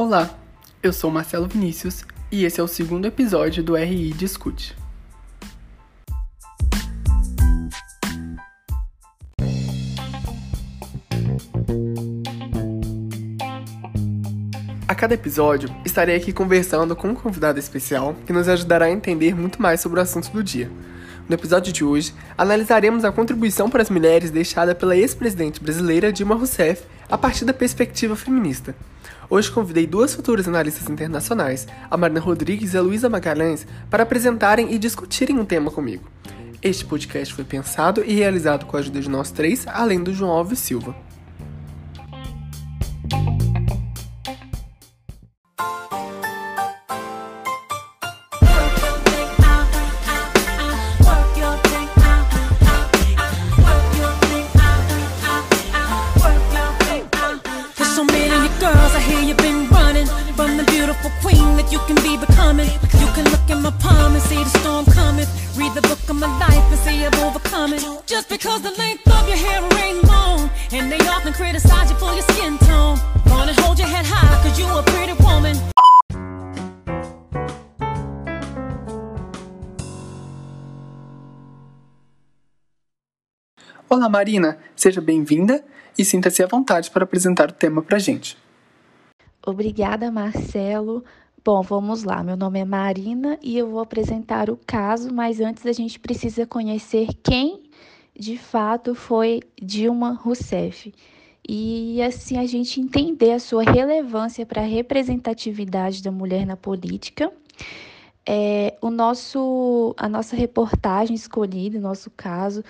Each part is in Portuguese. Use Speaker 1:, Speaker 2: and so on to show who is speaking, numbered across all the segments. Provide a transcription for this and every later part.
Speaker 1: Olá, eu sou Marcelo Vinícius e esse é o segundo episódio do RI Discute. A cada episódio, estarei aqui conversando com um convidado especial que nos ajudará a entender muito mais sobre o assunto do dia. No episódio de hoje, analisaremos a contribuição para as mulheres deixada pela ex-presidente brasileira Dilma Rousseff a partir da perspectiva feminista. Hoje convidei duas futuras analistas internacionais, a Marina Rodrigues e a Luísa Magalhães, para apresentarem e discutirem um tema comigo. Este podcast foi pensado e realizado com a ajuda de nós três, além do João Alves Silva. Olá, Marina. Seja bem-vinda e sinta-se à vontade para apresentar o tema para a gente.
Speaker 2: Obrigada, Marcelo. Bom, vamos lá. Meu nome é Marina e eu vou apresentar o caso, mas antes a gente precisa conhecer quem de fato foi Dilma Rousseff. E assim a gente entender a sua relevância para a representatividade da mulher na política. É, o nosso, a nossa reportagem escolhida, o nosso caso,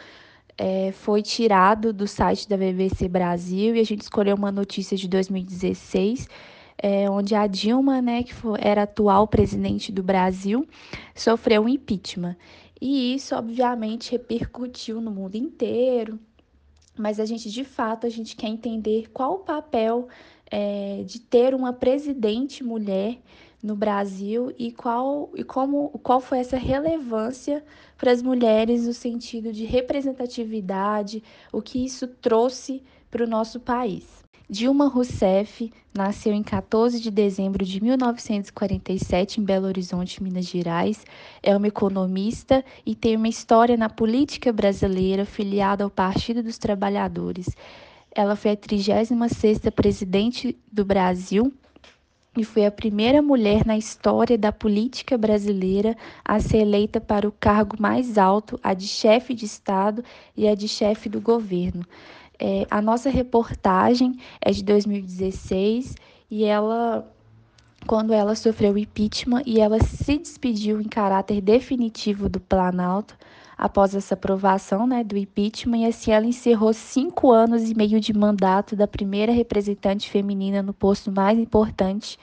Speaker 2: é, foi tirado do site da BBC Brasil e a gente escolheu uma notícia de 2016, é, onde a Dilma, né, que foi, era atual presidente do Brasil, sofreu um impeachment. E isso, obviamente, repercutiu no mundo inteiro, mas a gente, de fato, a gente quer entender qual o papel é, de ter uma presidente mulher no Brasil e qual e como qual foi essa relevância para as mulheres no sentido de representatividade, o que isso trouxe para o nosso país. Dilma Rousseff nasceu em 14 de dezembro de 1947 em Belo Horizonte, Minas Gerais. É uma economista e tem uma história na política brasileira filiada ao Partido dos Trabalhadores. Ela foi a 36ª presidente do Brasil e foi a primeira mulher na história da política brasileira a ser eleita para o cargo mais alto, a de chefe de Estado e a de chefe do governo. É, a nossa reportagem é de 2016 e ela, quando ela sofreu impeachment e ela se despediu em caráter definitivo do Planalto, após essa aprovação né, do impeachment, e assim ela encerrou cinco anos e meio de mandato da primeira representante feminina no posto mais importante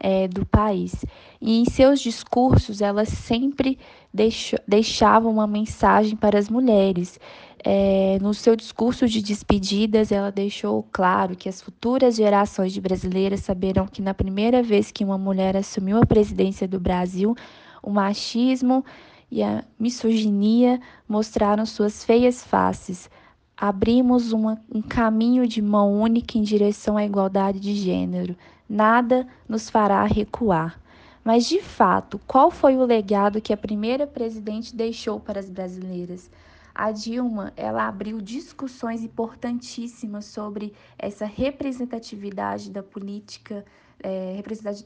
Speaker 2: é, do país. E em seus discursos, ela sempre deixou, deixava uma mensagem para as mulheres. É, no seu discurso de despedidas, ela deixou claro que as futuras gerações de brasileiras saberão que, na primeira vez que uma mulher assumiu a presidência do Brasil, o machismo e a misoginia mostraram suas feias faces. Abrimos uma, um caminho de mão única em direção à igualdade de gênero. Nada nos fará recuar. Mas, de fato, qual foi o legado que a primeira presidente deixou para as brasileiras? A Dilma, ela abriu discussões importantíssimas sobre essa representatividade da política é,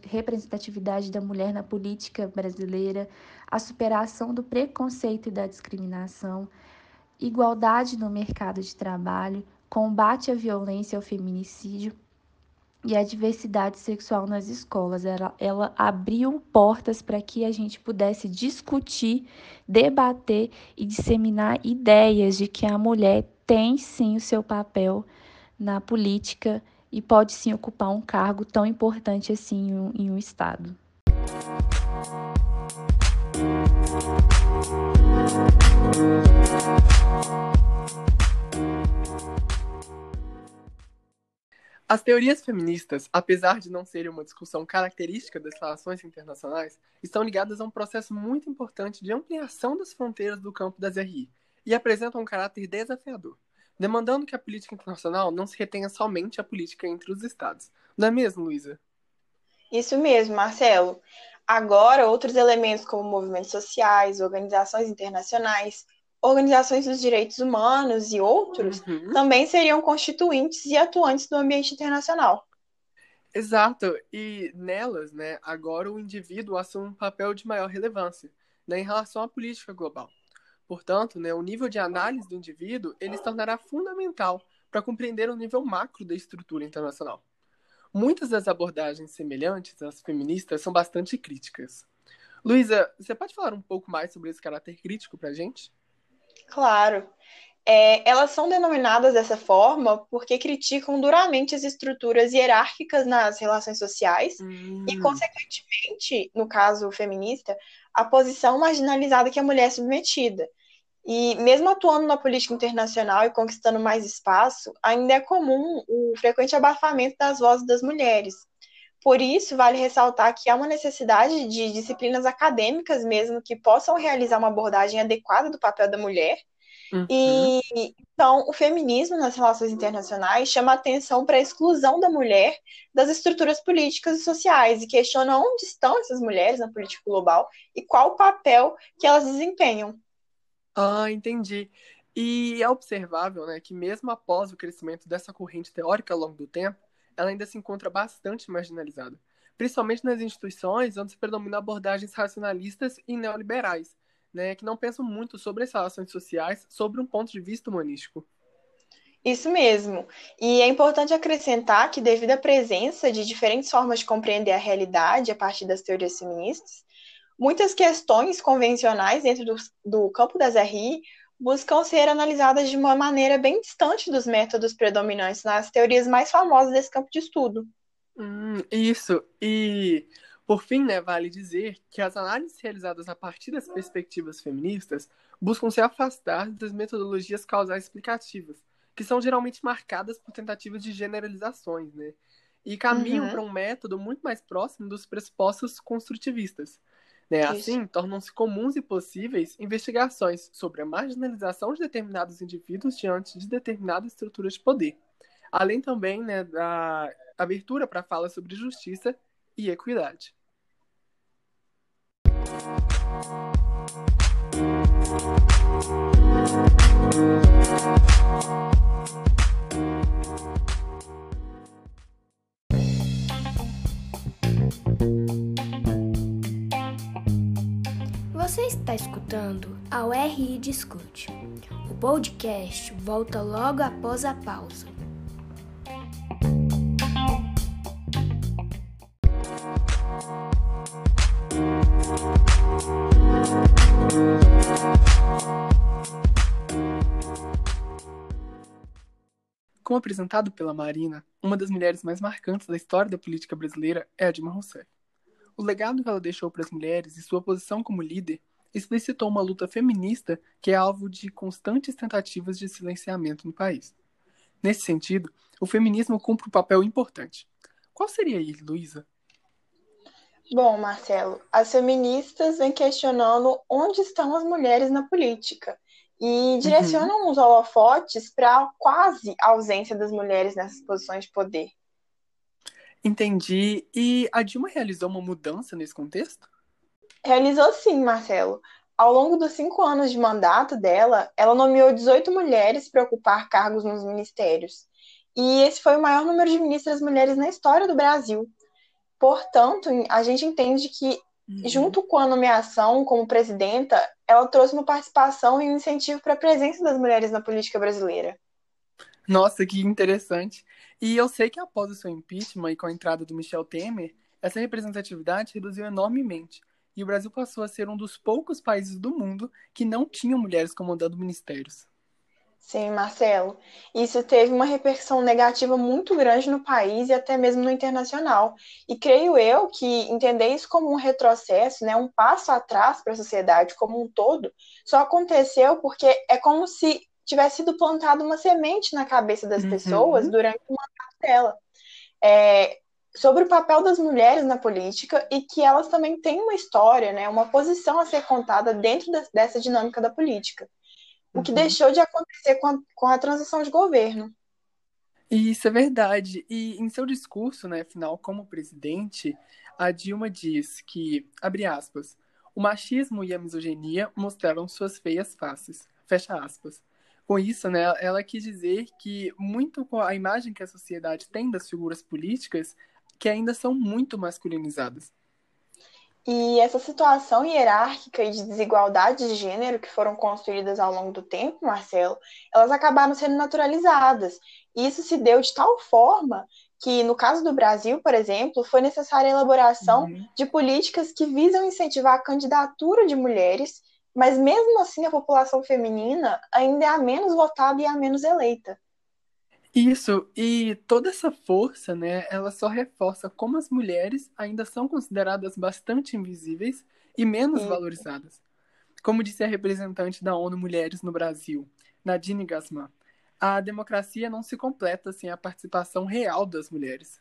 Speaker 2: representatividade da mulher na política brasileira, a superação do preconceito e da discriminação, igualdade no mercado de trabalho, combate à violência e ao feminicídio e a diversidade sexual nas escolas. Ela, ela abriu portas para que a gente pudesse discutir, debater e disseminar ideias de que a mulher tem sim o seu papel na política e pode sim ocupar um cargo tão importante assim em um, em um Estado.
Speaker 1: As teorias feministas, apesar de não serem uma discussão característica das relações internacionais, estão ligadas a um processo muito importante de ampliação das fronteiras do campo das RI e apresentam um caráter desafiador demandando que a política internacional não se retenha somente à política entre os Estados. Não é mesmo, Luísa?
Speaker 3: Isso mesmo, Marcelo. Agora, outros elementos como movimentos sociais, organizações internacionais, organizações dos direitos humanos e outros uhum. também seriam constituintes e atuantes do ambiente internacional.
Speaker 1: Exato, e nelas, né, agora o indivíduo assume um papel de maior relevância né, em relação à política global. Portanto, né, o nível de análise do indivíduo ele se tornará fundamental para compreender o nível macro da estrutura internacional. Muitas das abordagens semelhantes às feministas são bastante críticas. Luísa, você pode falar um pouco mais sobre esse caráter crítico para a gente?
Speaker 3: Claro. É, elas são denominadas dessa forma porque criticam duramente as estruturas hierárquicas nas relações sociais hum. e, consequentemente, no caso feminista, a posição marginalizada que a mulher é submetida. E mesmo atuando na política internacional e conquistando mais espaço, ainda é comum o frequente abafamento das vozes das mulheres. Por isso, vale ressaltar que há uma necessidade de disciplinas acadêmicas mesmo que possam realizar uma abordagem adequada do papel da mulher. Uhum. E então, o feminismo nas relações internacionais chama atenção para a exclusão da mulher das estruturas políticas e sociais e questiona onde estão essas mulheres na política global e qual o papel que elas desempenham.
Speaker 1: Ah, entendi. E é observável né, que, mesmo após o crescimento dessa corrente teórica ao longo do tempo, ela ainda se encontra bastante marginalizada, principalmente nas instituições onde se predominam abordagens racionalistas e neoliberais, né, que não pensam muito sobre as relações sociais sob um ponto de vista humanístico.
Speaker 3: Isso mesmo. E é importante acrescentar que, devido à presença de diferentes formas de compreender a realidade a partir das teorias feministas, Muitas questões convencionais dentro do, do campo das RI buscam ser analisadas de uma maneira bem distante dos métodos predominantes nas teorias mais famosas desse campo de estudo.
Speaker 1: Hum, isso. E, por fim, né, vale dizer que as análises realizadas a partir das perspectivas feministas buscam se afastar das metodologias causais explicativas, que são geralmente marcadas por tentativas de generalizações, né? E caminham uhum. para um método muito mais próximo dos pressupostos construtivistas, né? Assim, tornam-se comuns e possíveis investigações sobre a marginalização de determinados indivíduos diante de determinadas estruturas de poder, além também né, da abertura para fala sobre justiça e equidade.
Speaker 4: Você está escutando a URI Discute. O podcast volta logo após a pausa.
Speaker 1: Como apresentado pela Marina, uma das mulheres mais marcantes da história da política brasileira é a Dilma Rousseff. O legado que ela deixou para as mulheres e sua posição como líder explicitou uma luta feminista que é alvo de constantes tentativas de silenciamento no país. Nesse sentido, o feminismo cumpre um papel importante. Qual seria ele, Luísa?
Speaker 3: Bom, Marcelo, as feministas vêm questionando onde estão as mulheres na política e direcionam uhum. os holofotes para a quase ausência das mulheres nessas posições de poder.
Speaker 1: Entendi. E a Dilma realizou uma mudança nesse contexto?
Speaker 3: Realizou sim, Marcelo. Ao longo dos cinco anos de mandato dela, ela nomeou 18 mulheres para ocupar cargos nos ministérios. E esse foi o maior número de ministras mulheres na história do Brasil. Portanto, a gente entende que, uhum. junto com a nomeação como presidenta, ela trouxe uma participação e um incentivo para a presença das mulheres na política brasileira.
Speaker 1: Nossa, que interessante. E eu sei que após o seu impeachment e com a entrada do Michel Temer, essa representatividade reduziu enormemente. E o Brasil passou a ser um dos poucos países do mundo que não tinham mulheres comandando ministérios.
Speaker 3: Sim, Marcelo. Isso teve uma repercussão negativa muito grande no país e até mesmo no internacional. E creio eu que entender isso como um retrocesso, né, um passo atrás para a sociedade como um todo, só aconteceu porque é como se tivesse sido plantada uma semente na cabeça das uhum. pessoas durante o mandato dela. É, sobre o papel das mulheres na política e que elas também têm uma história, né, uma posição a ser contada dentro de, dessa dinâmica da política. O que uhum. deixou de acontecer com a, com a transição de governo.
Speaker 1: Isso é verdade. E em seu discurso, né, final como presidente, a Dilma diz que, abre aspas, o machismo e a misoginia mostraram suas feias faces. Fecha aspas. Com isso, né, ela quis dizer que muito com a imagem que a sociedade tem das figuras políticas, que ainda são muito masculinizadas.
Speaker 3: E essa situação hierárquica e de desigualdade de gênero que foram construídas ao longo do tempo, Marcelo, elas acabaram sendo naturalizadas. E isso se deu de tal forma que, no caso do Brasil, por exemplo, foi necessária a elaboração uhum. de políticas que visam incentivar a candidatura de mulheres, mas mesmo assim a população feminina ainda é a menos votada e a menos eleita.
Speaker 1: Isso, e toda essa força, né, ela só reforça como as mulheres ainda são consideradas bastante invisíveis e menos Sim. valorizadas. Como disse a representante da ONU Mulheres no Brasil, Nadine Gasman, a democracia não se completa sem a participação real das mulheres.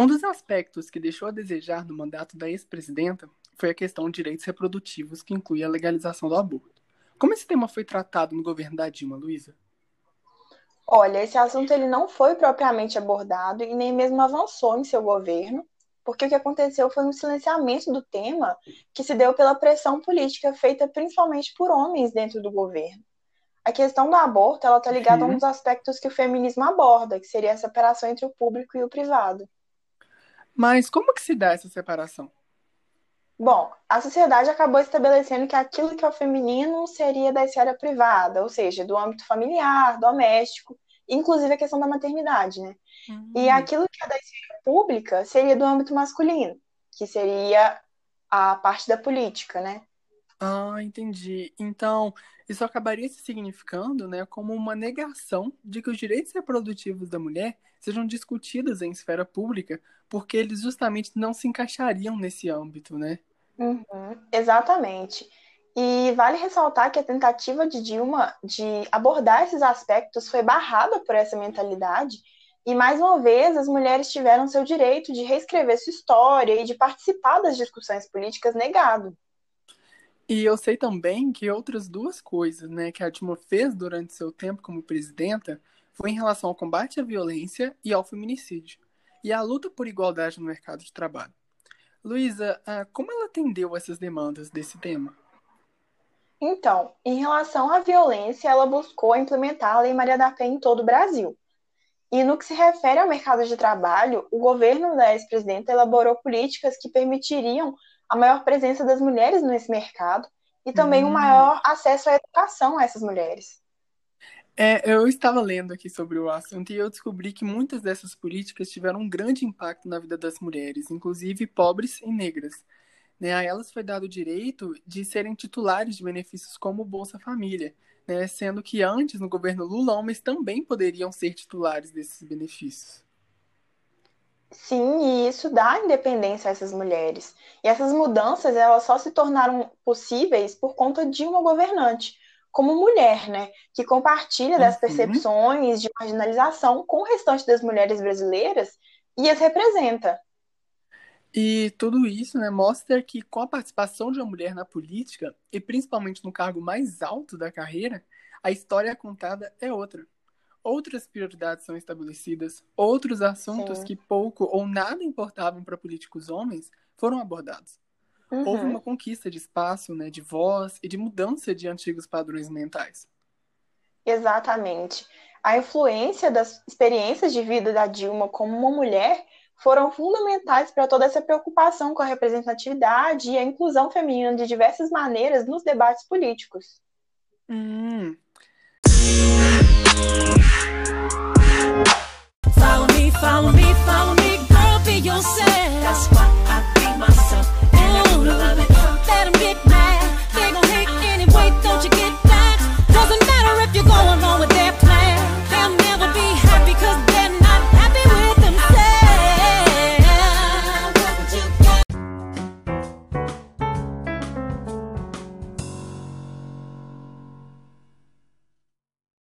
Speaker 1: Um dos aspectos que deixou a desejar no mandato da ex-presidenta foi a questão de direitos reprodutivos, que inclui a legalização do aborto. Como esse tema foi tratado no governo da Dilma, Luísa?
Speaker 3: Olha, esse assunto ele não foi propriamente abordado e nem mesmo avançou em seu governo, porque o que aconteceu foi um silenciamento do tema que se deu pela pressão política feita principalmente por homens dentro do governo. A questão do aborto ela está ligada uhum. a um dos aspectos que o feminismo aborda, que seria a separação entre o público e o privado.
Speaker 1: Mas como que se dá essa separação?
Speaker 3: Bom, a sociedade acabou estabelecendo que aquilo que é o feminino seria da esfera privada, ou seja, do âmbito familiar, doméstico, inclusive a questão da maternidade, né? Uhum. E aquilo que é da esfera pública seria do âmbito masculino, que seria a parte da política, né?
Speaker 1: Ah, entendi. Então, isso acabaria se significando, né, como uma negação de que os direitos reprodutivos da mulher sejam discutidos em esfera pública, porque eles justamente não se encaixariam nesse âmbito, né?
Speaker 3: Uhum, exatamente. E vale ressaltar que a tentativa de Dilma de abordar esses aspectos foi barrada por essa mentalidade, e mais uma vez as mulheres tiveram seu direito de reescrever sua história e de participar das discussões políticas negado.
Speaker 1: E eu sei também que outras duas coisas né, que a Dilma fez durante seu tempo como presidenta foi em relação ao combate à violência e ao feminicídio, e à luta por igualdade no mercado de trabalho. Luísa, ah, como ela atendeu essas demandas desse tema?
Speaker 3: Então, em relação à violência, ela buscou implementar a Lei Maria da Penha em todo o Brasil. E no que se refere ao mercado de trabalho, o governo da ex-presidenta elaborou políticas que permitiriam a maior presença das mulheres nesse mercado e também hum. um maior acesso à educação a essas mulheres.
Speaker 1: É, eu estava lendo aqui sobre o assunto e eu descobri que muitas dessas políticas tiveram um grande impacto na vida das mulheres, inclusive pobres e negras. Né? A elas foi dado o direito de serem titulares de benefícios como Bolsa Família, né? sendo que antes, no governo Lula, homens também poderiam ser titulares desses benefícios.
Speaker 3: Sim, e isso dá independência a essas mulheres. E essas mudanças, elas só se tornaram possíveis por conta de uma governante como mulher, né, que compartilha das uhum. percepções de marginalização com o restante das mulheres brasileiras e as representa.
Speaker 1: E tudo isso né, mostra que com a participação de uma mulher na política, e principalmente no cargo mais alto da carreira, a história contada é outra. Outras prioridades são estabelecidas, outros assuntos Sim. que pouco ou nada importavam para políticos homens foram abordados. Uhum. Houve uma conquista de espaço, né, de voz e de mudança de antigos padrões mentais.
Speaker 3: Exatamente. A influência das experiências de vida da Dilma como uma mulher foram fundamentais para toda essa preocupação com a representatividade e a inclusão feminina de diversas maneiras nos debates políticos.
Speaker 1: Hum.
Speaker 5: Follow me, follow me, follow me, girl, be yourself. That's why I be myself. Let them get